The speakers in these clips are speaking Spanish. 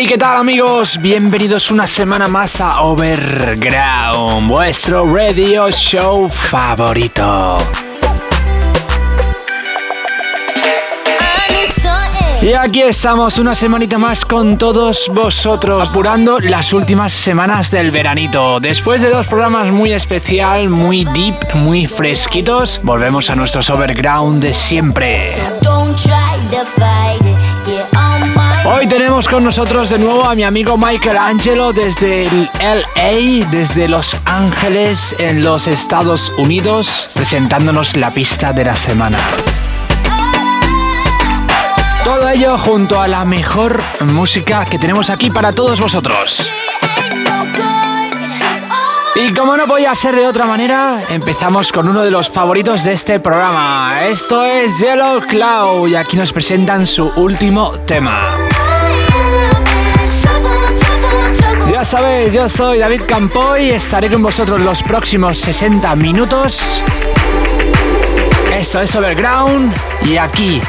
Hey, ¿qué tal amigos? Bienvenidos una semana más a Overground, vuestro radio show favorito. Y aquí estamos una semanita más con todos vosotros, apurando las últimas semanas del veranito. Después de dos programas muy especial, muy deep, muy fresquitos, volvemos a nuestros overground de siempre. Hoy tenemos con nosotros de nuevo a mi amigo Michael Angelo desde el LA, desde Los Ángeles, en los Estados Unidos, presentándonos la pista de la semana. Todo ello junto a la mejor música que tenemos aquí para todos vosotros. Y como no podía ser de otra manera, empezamos con uno de los favoritos de este programa. Esto es Yellow Cloud y aquí nos presentan su último tema. Ya sabéis, yo soy David Campoy y estaré con vosotros los próximos 60 minutos. Esto es Overground y aquí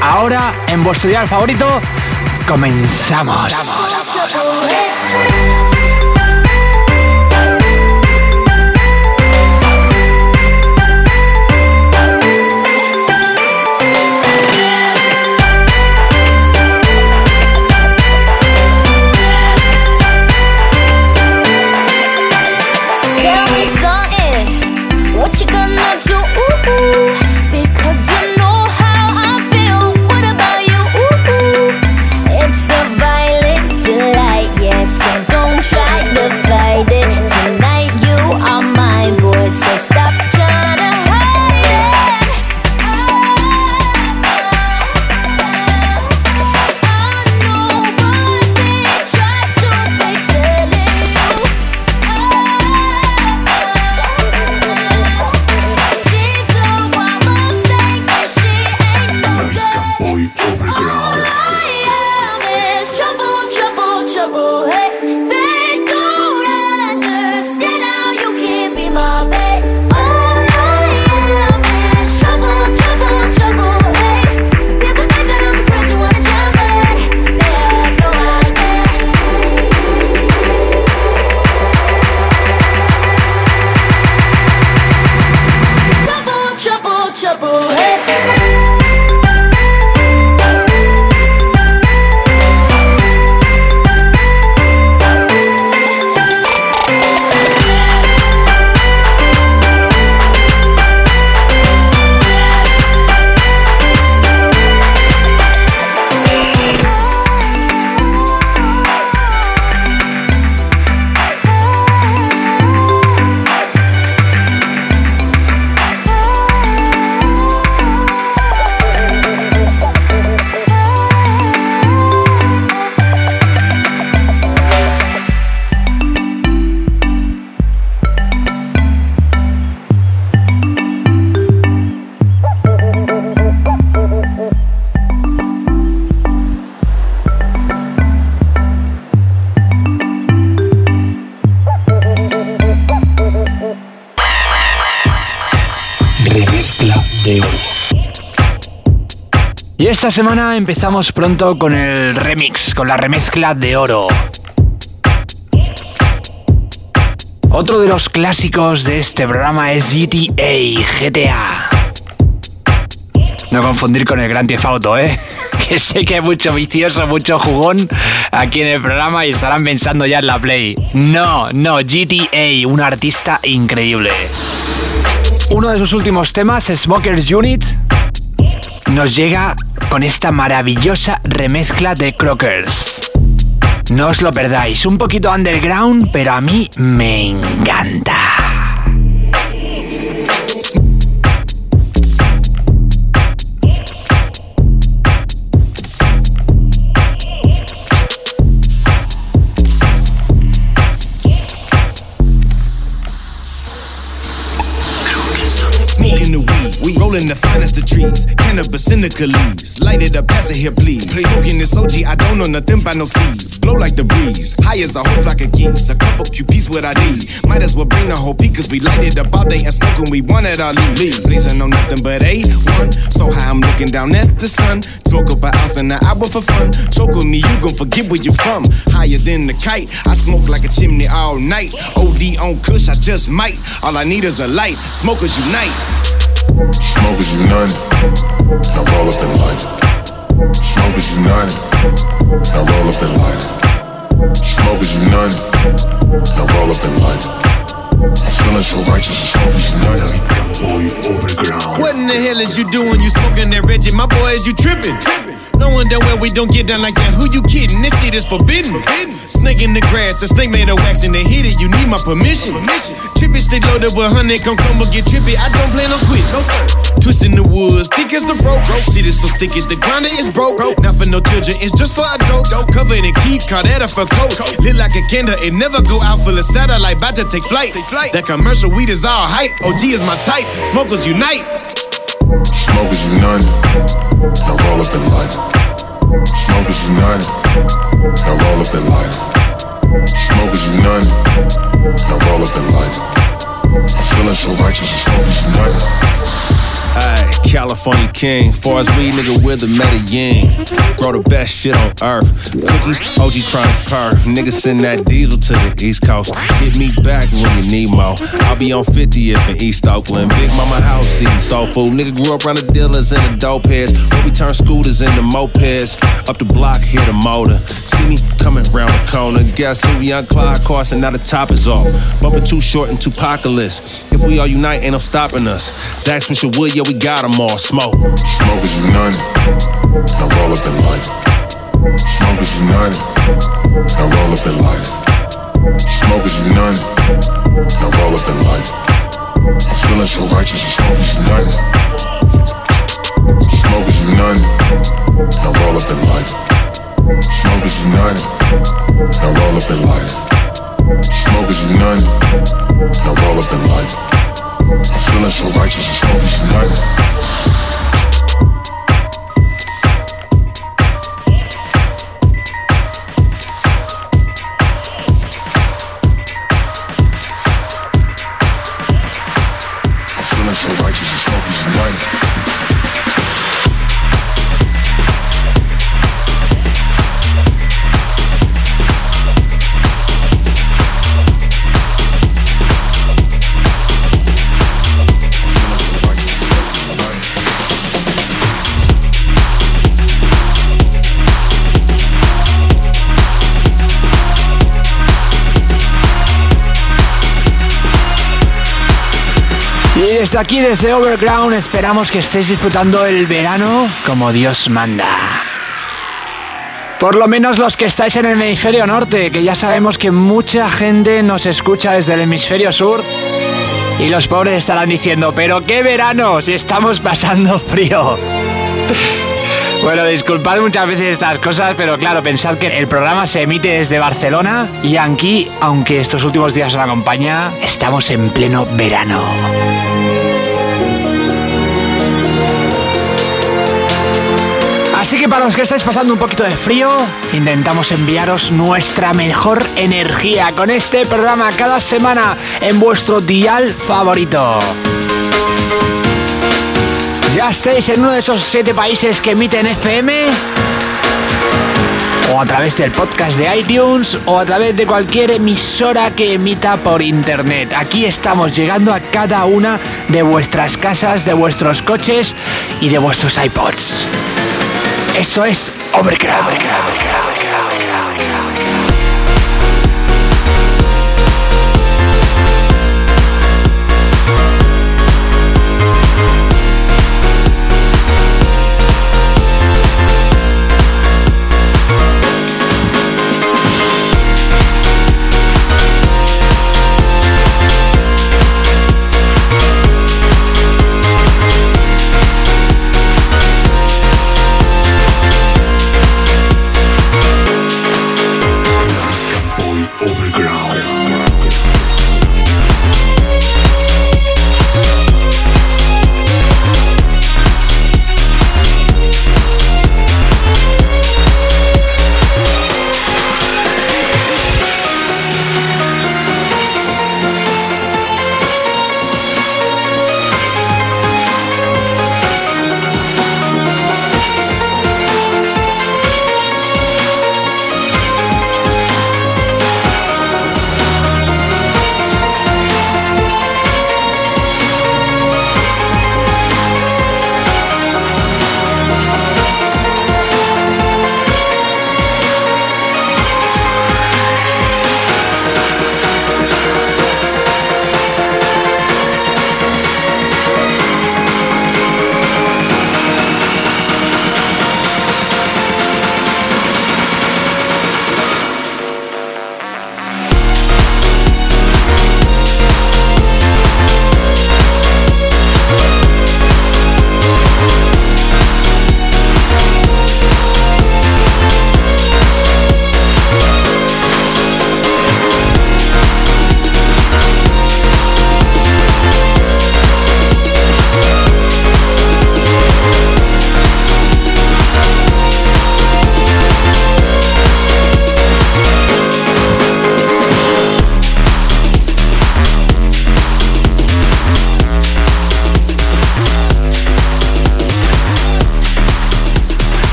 Ahora, en vuestro día favorito, comenzamos. Esta semana empezamos pronto con el remix, con la remezcla de oro. Otro de los clásicos de este programa es GTA, GTA. No confundir con el Gran Theft Auto, ¿eh? Que sé que hay mucho vicioso, mucho jugón aquí en el programa y estarán pensando ya en la Play. No, no, GTA, un artista increíble. Uno de sus últimos temas, Smokers Unit, nos llega con esta maravillosa remezcla de Crockers. No os lo perdáis, un poquito underground, pero a mí me encanta. rolling the finest of trees. Cannabis indica leaves. Light it up, pass it here, please. Smoking this OG, I don't know nothing by no seeds. Blow like the breeze. High as a whole flock of geese. A couple QPs what I need. Might as well bring the whole peak, cause we light it up all day and smoking. We want it all leave. Blazing on nothing but A1. So high, I'm looking down at the sun. Smoke up an ounce in an hour for fun. Choke with me, you gon' forget where you from. Higher than the kite. I smoke like a chimney all night. OD on Kush, I just might. All I need is a light. Smokers unite. Smoke is united. Now roll up and light. Smoke is united. Now roll up and light. Smoke is united. Now roll up and light. Feeling so righteous and smokers unite. Boy, overground. What in the hell is you doing? You smoking that Reggie? My boy, is you tripping? No one done where we don't get down like that. Who you kidding? This shit is forbidden. Snake in the grass, a snake made of wax and they hit it. You need my permission. Trippy stay loaded with honey, come come get trippy. I don't plan on quit. No sir. Twisting the woods, thick as the rope. Shit is so sticky, the grinder is broke. Not for no children, it's just for adults. Covered in key, caught at a for coat. Lit like a candle, it never go out full of satellite. About to take flight. That commercial weed is all hype. OG is my type. Smokers unite. Smokers unite. Now roll up and light. Smokers unite. Now roll up and light. Smokers unite. Now roll up and light. I'm feeling so righteous smokers unite. Ay, California king. Far as we, nigga, we're the Medellin. Grow the best shit on earth. Cookies, OG trying to purr. Niggas send that diesel to the East Coast. Hit me back when you need more. I'll be on 50th in East Oakland. Big mama house eating soul food. Nigga grew up around the dealers and the dope heads. Where we turn scooters into mopeds. Up the block, hear the motor. See me coming round the corner. Guess who? Young Clyde Carson, now the top is off. Bumping too short and too apocalypse. If we all unite, ain't no stopping us. Zach Smith Wood, yeah, we got them all. Smoke. Smokers united. Now roll up and light. Smokers united. Now roll up and light. Smokers united. Now roll up and light. I'm feeling so righteous and smokers united. Smokers united. Now roll up and light. Smokers united. Now roll up and light. Smokers united. Now roll up and light. I'm feeling so righteous and long as you like desde aquí, desde Overground, esperamos que estéis disfrutando el verano como Dios manda. Por lo menos los que estáis en el hemisferio norte, que ya sabemos que mucha gente nos escucha desde el hemisferio sur. Y los pobres estarán diciendo, pero qué verano, si estamos pasando frío. Bueno, disculpad muchas veces estas cosas, pero claro, pensad que el programa se emite desde Barcelona y aquí, aunque estos últimos días nos acompaña, estamos en pleno verano. Así que para los que estáis pasando un poquito de frío, intentamos enviaros nuestra mejor energía con este programa cada semana en vuestro dial favorito. ¿Ya estáis en uno de esos siete países que emiten FM? O a través del podcast de iTunes o a través de cualquier emisora que emita por internet. Aquí estamos llegando a cada una de vuestras casas, de vuestros coches y de vuestros iPods. Esto es Overcrowd. Overground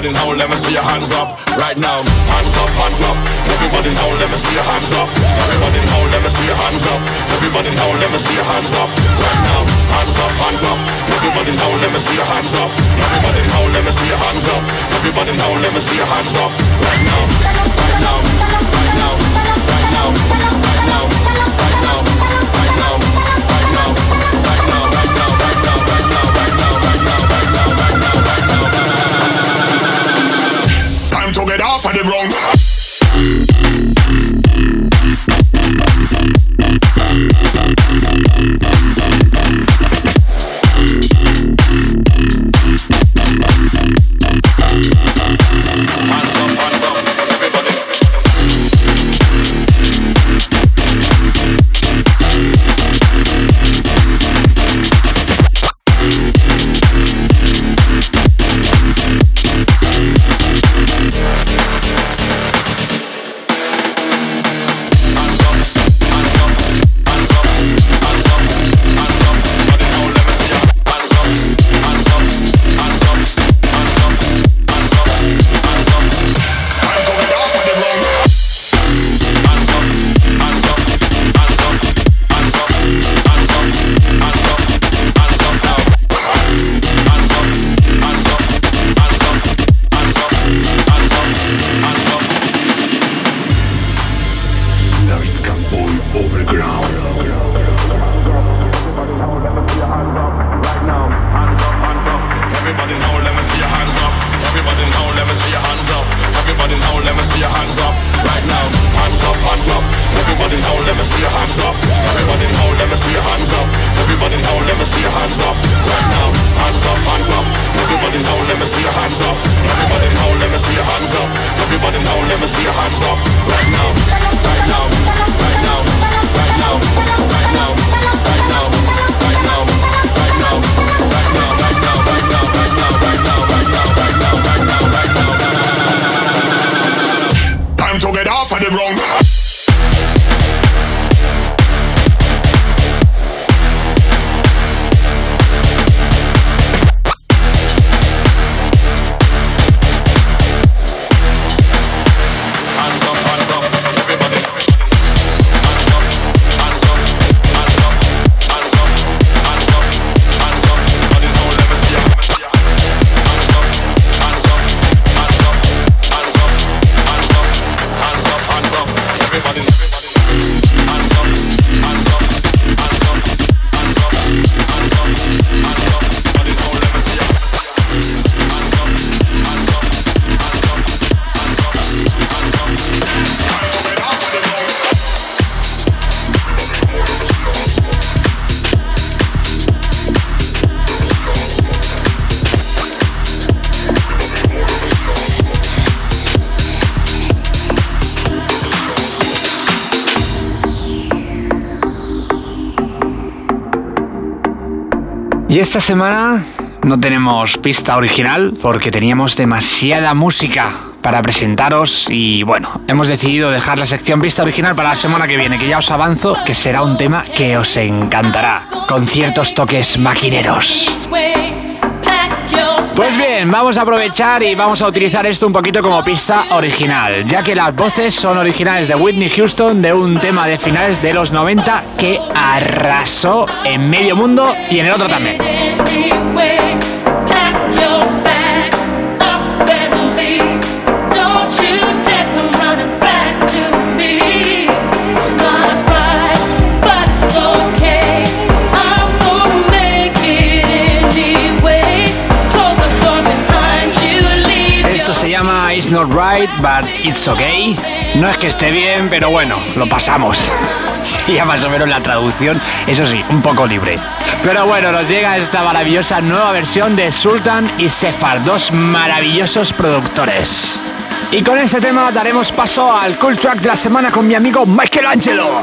nodding hole, let me see your hands up right now. Once Y esta semana no tenemos pista original porque teníamos demasiada música para presentaros y bueno, hemos decidido dejar la sección pista original para la semana que viene, que ya os avanzo que será un tema que os encantará, con ciertos toques maquineros bien, vamos a aprovechar y vamos a utilizar esto un poquito como pista original, ya que las voces son originales de Whitney Houston de un tema de finales de los 90 que arrasó en medio mundo y en el otro también. Not right, but it's okay. No es que esté bien, pero bueno, lo pasamos. Sería más o menos la traducción, eso sí, un poco libre. Pero bueno, nos llega esta maravillosa nueva versión de Sultan y Sefar, dos maravillosos productores. Y con este tema daremos paso al Cool Track de la semana con mi amigo Michelangelo.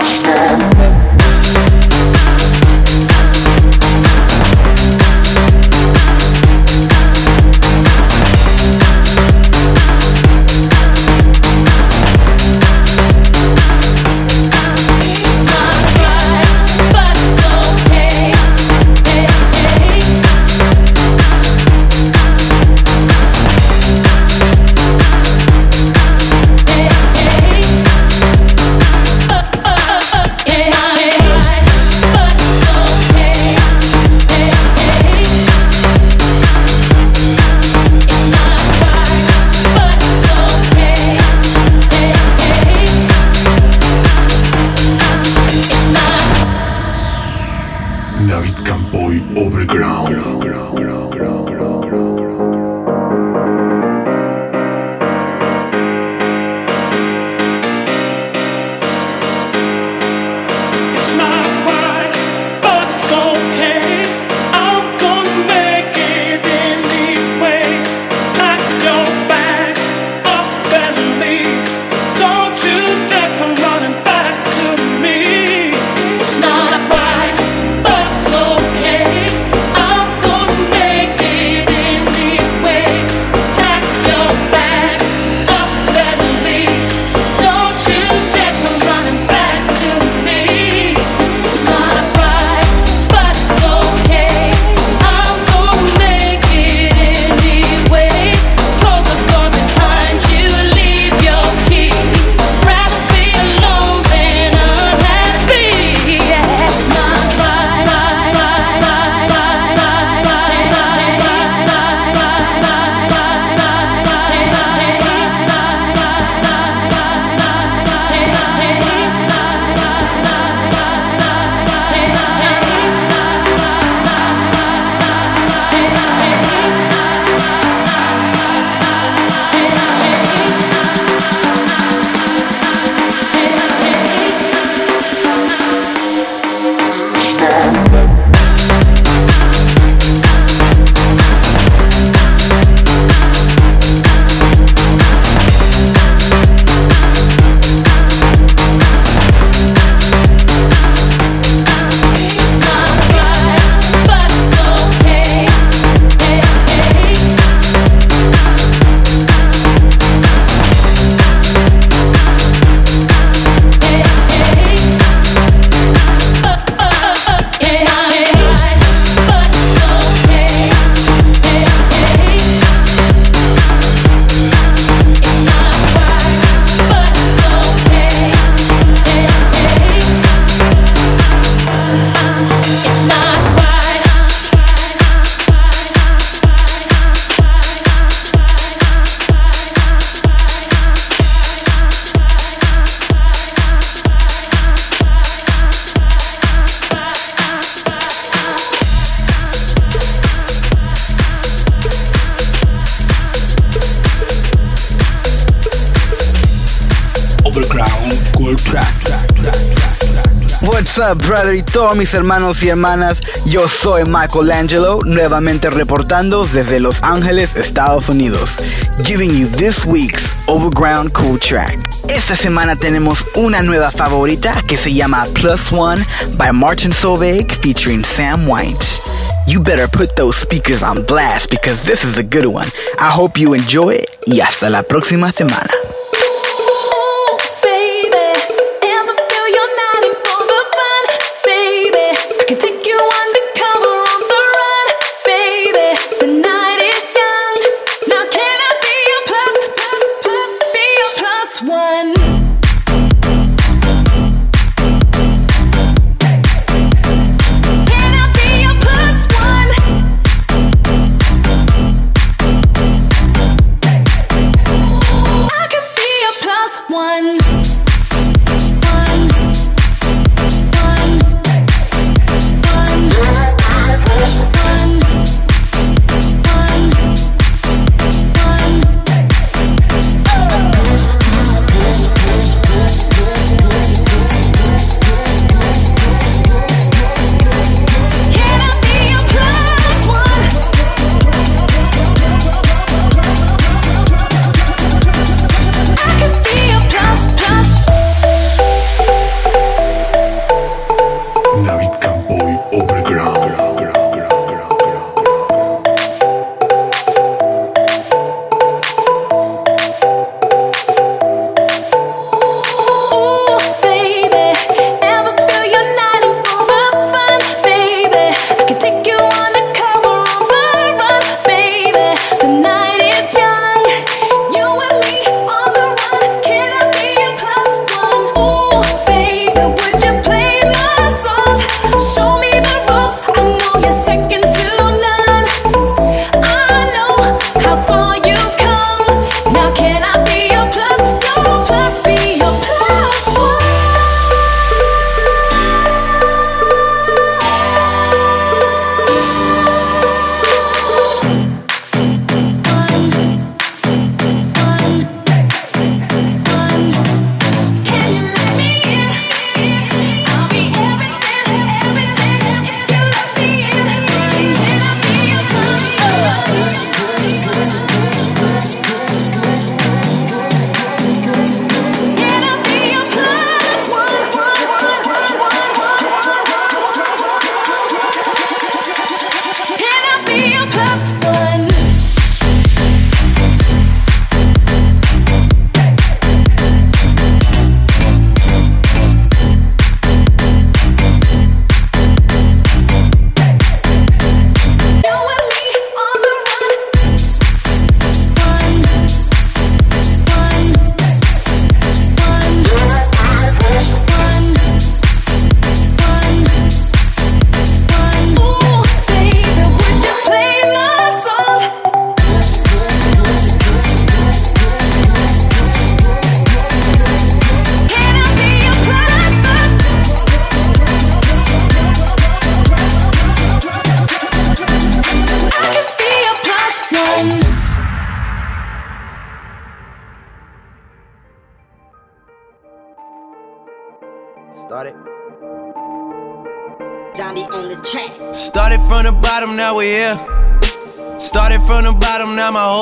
What's up, brother y todos mis hermanos y hermanas? Yo soy Michael Angelo, nuevamente reportando desde Los Ángeles, Estados Unidos, giving you this week's Overground Cool Track. Esta semana tenemos una nueva favorita que se llama Plus One by Martin Solveig featuring Sam White. You better put those speakers on blast because this is a good one. I hope you enjoy it y hasta la próxima semana.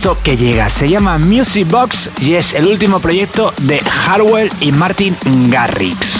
esto que llega. Se llama Music Box y es el último proyecto de Harwell y Martin Garrix.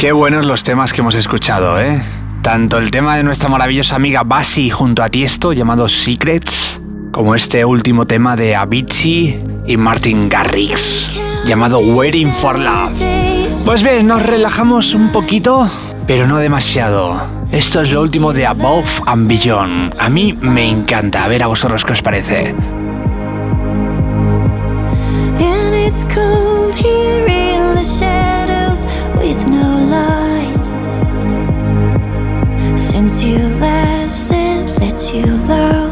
Qué buenos los temas que hemos escuchado, ¿eh? Tanto el tema de nuestra maravillosa amiga Basi junto a Tiesto llamado Secrets, como este último tema de Avicii y Martin Garrix llamado Waiting for Love. Pues bien, nos relajamos un poquito, pero no demasiado. Esto es lo último de Above and Beyond. A mí me encanta. A ver a vosotros qué os parece. with Since you less, it lets you love.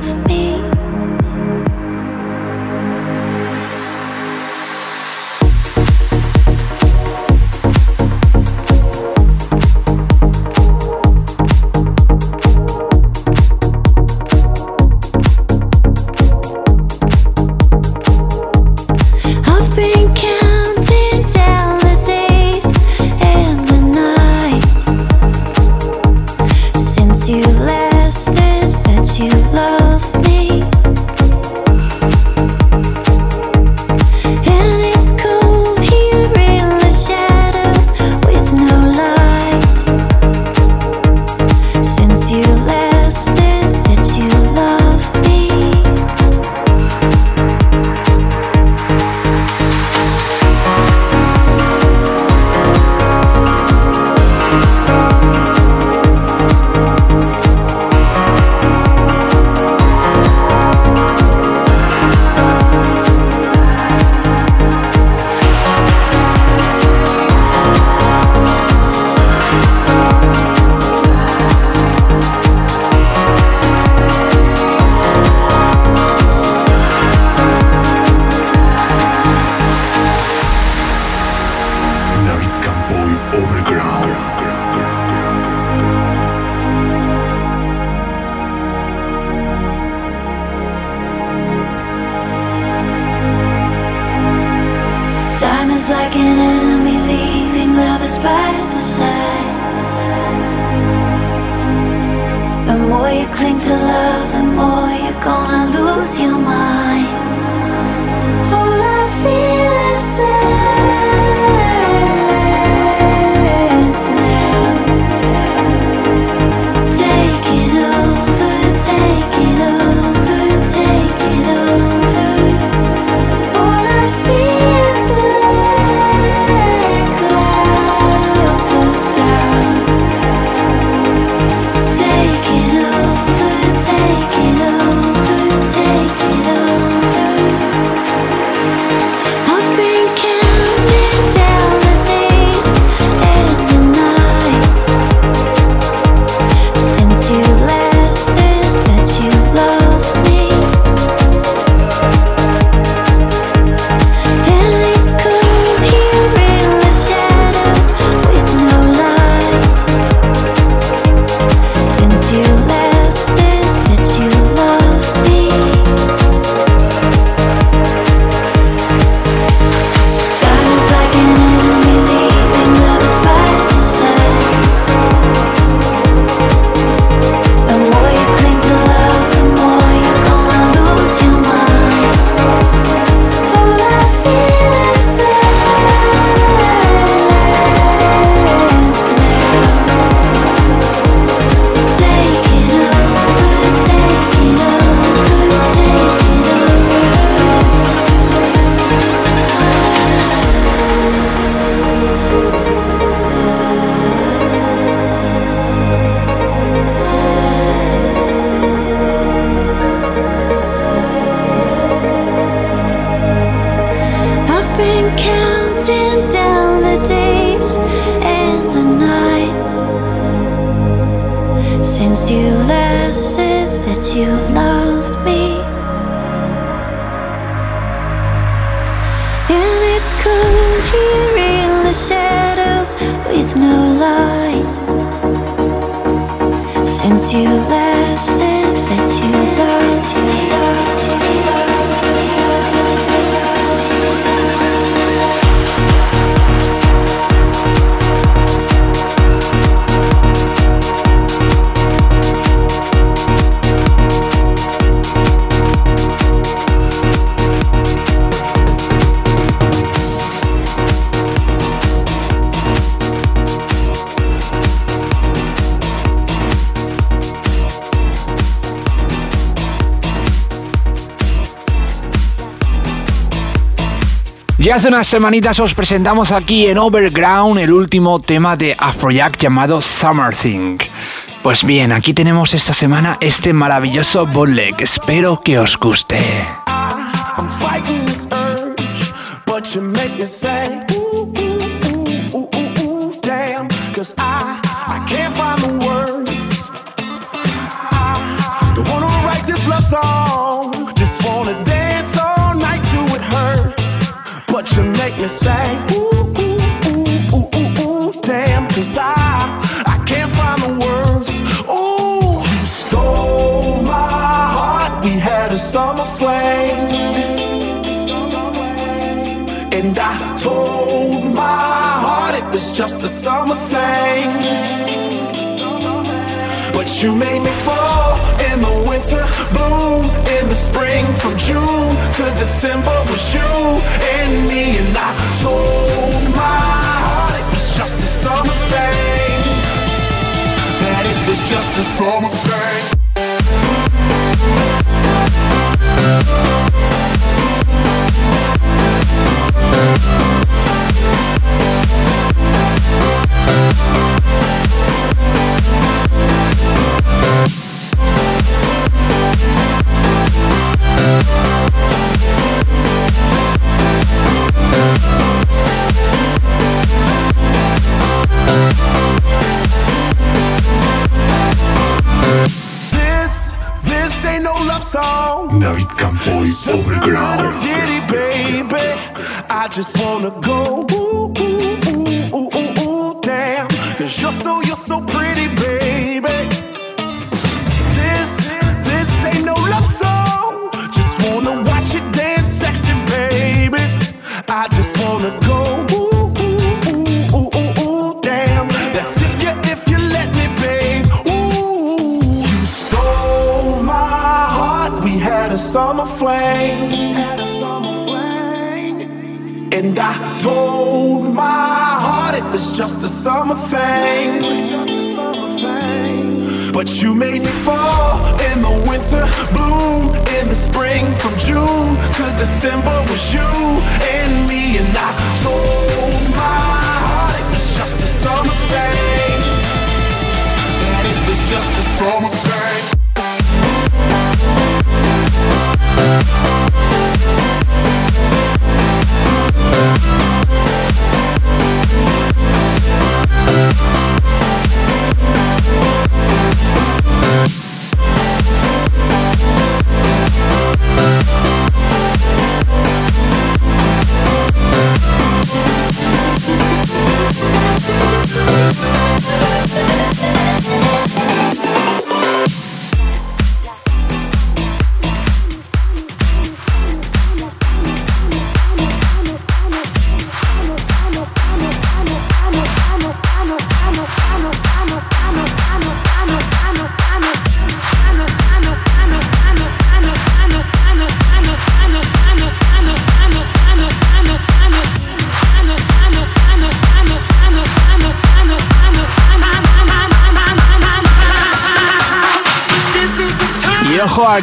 no light since you left. Ya hace unas semanitas os presentamos aquí en Overground el último tema de Afrojack llamado Summer Thing. Pues bien, aquí tenemos esta semana este maravilloso bootleg. Espero que os guste. Me say, ooh, ooh, ooh, ooh, ooh, ooh, damn, cause I, I can't find the words. You stole my heart. We had a summer flame. And I told my heart it was just a summer thing. But you made me fall in the winter, bloom in the spring. From June to December was you and me. And I told my heart it was just a summer thing. That it was just a summer thing.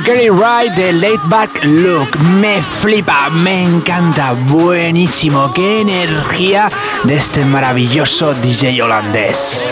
Gary Wright de Late Back Look. Me flipa, me encanta, buenísimo. Qué energía de este maravilloso DJ holandés.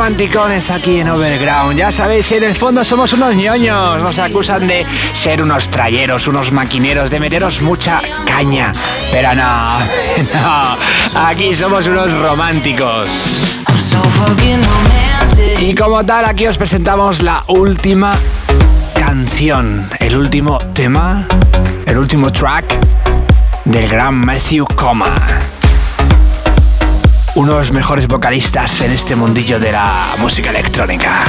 Romanticones aquí en Overground. Ya sabéis, en el fondo somos unos ñoños. Nos acusan de ser unos trayeros, unos maquineros, de meteros mucha caña. Pero no, no. Aquí somos unos románticos. Y como tal, aquí os presentamos la última canción, el último tema, el último track del gran Matthew Coma. Uno de los mejores vocalistas en este mundillo de la música electrónica.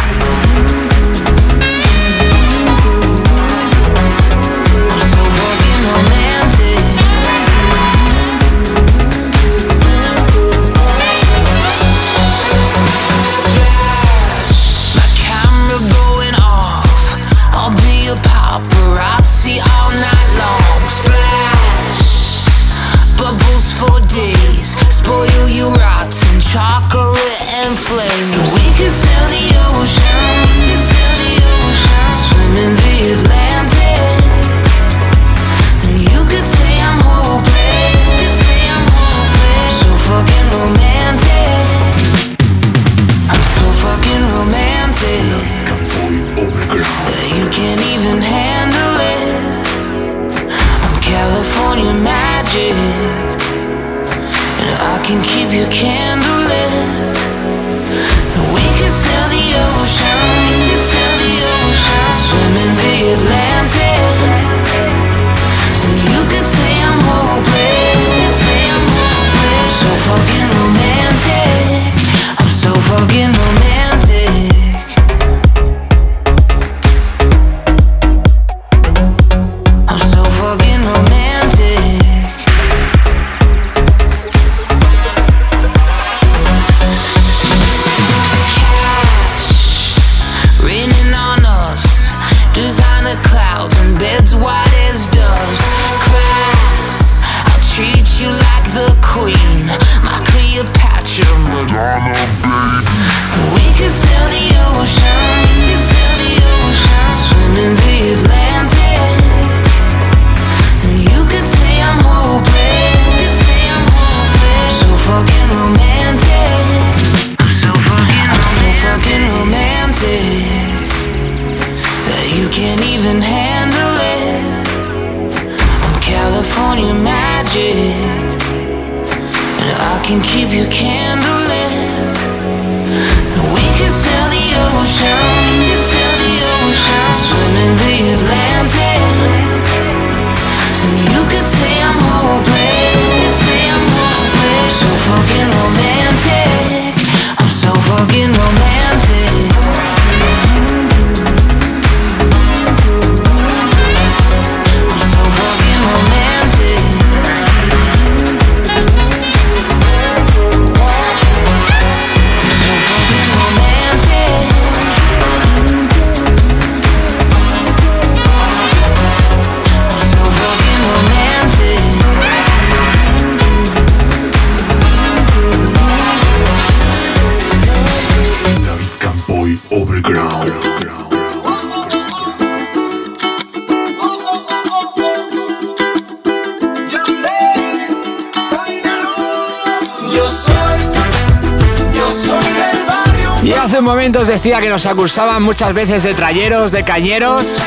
Decía que nos acusaban muchas veces de trayeros, de cañeros.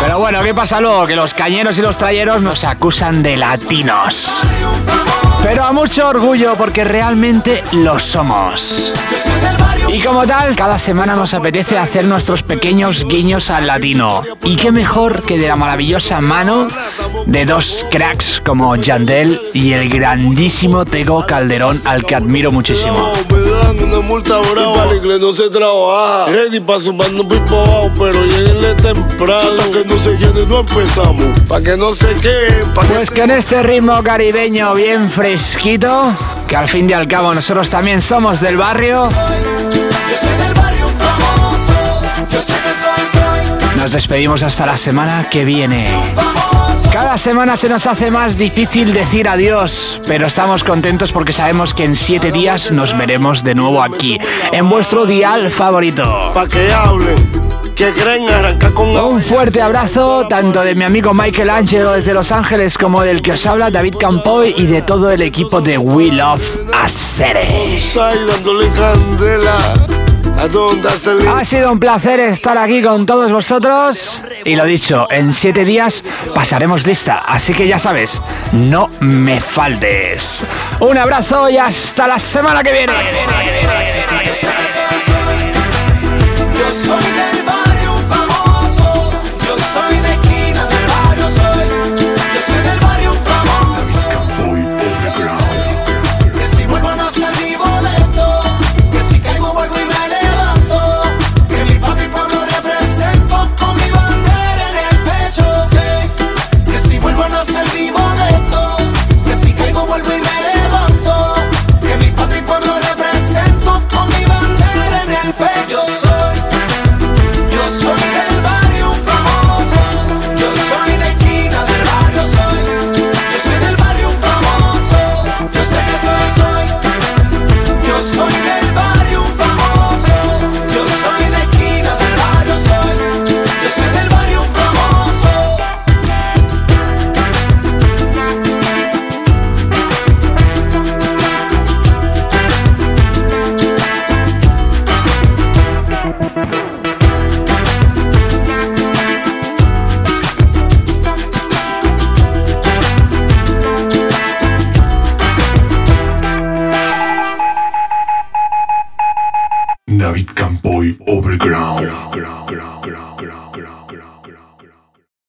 Pero bueno, ¿qué pasa luego? Que los cañeros y los trayeros nos acusan de latinos. Pero a mucho orgullo porque realmente lo somos. Y como tal, cada semana nos apetece hacer nuestros pequeños guiños al latino. Y qué mejor que de la maravillosa mano de dos cracks como Yandel y el grandísimo Tego Calderón, al que admiro muchísimo. Una multa brava, para el inglés no se trabaja. Ready pa' sumar un pipo abajo, pero lleguenle temprano. Hasta que no se llene, no empezamos. Pa' que no se queden, pa' que Pues con este ritmo caribeño bien fresquito, que al fin y al cabo nosotros también somos del barrio, Yo soy del barrio famoso. Yo sé que soy, soy nos despedimos hasta la semana que viene. Cada semana se nos hace más difícil decir adiós, pero estamos contentos porque sabemos que en siete días nos veremos de nuevo aquí, en vuestro dial favorito. pa' que que creen con Un fuerte abrazo tanto de mi amigo Michael Angelo desde Los Ángeles como del que os habla David Campoy y de todo el equipo de We Love Acere. Ha sido un placer estar aquí con todos vosotros. Y lo dicho, en siete días pasaremos lista, así que ya sabes, no me faltes. Un abrazo y hasta la semana que viene.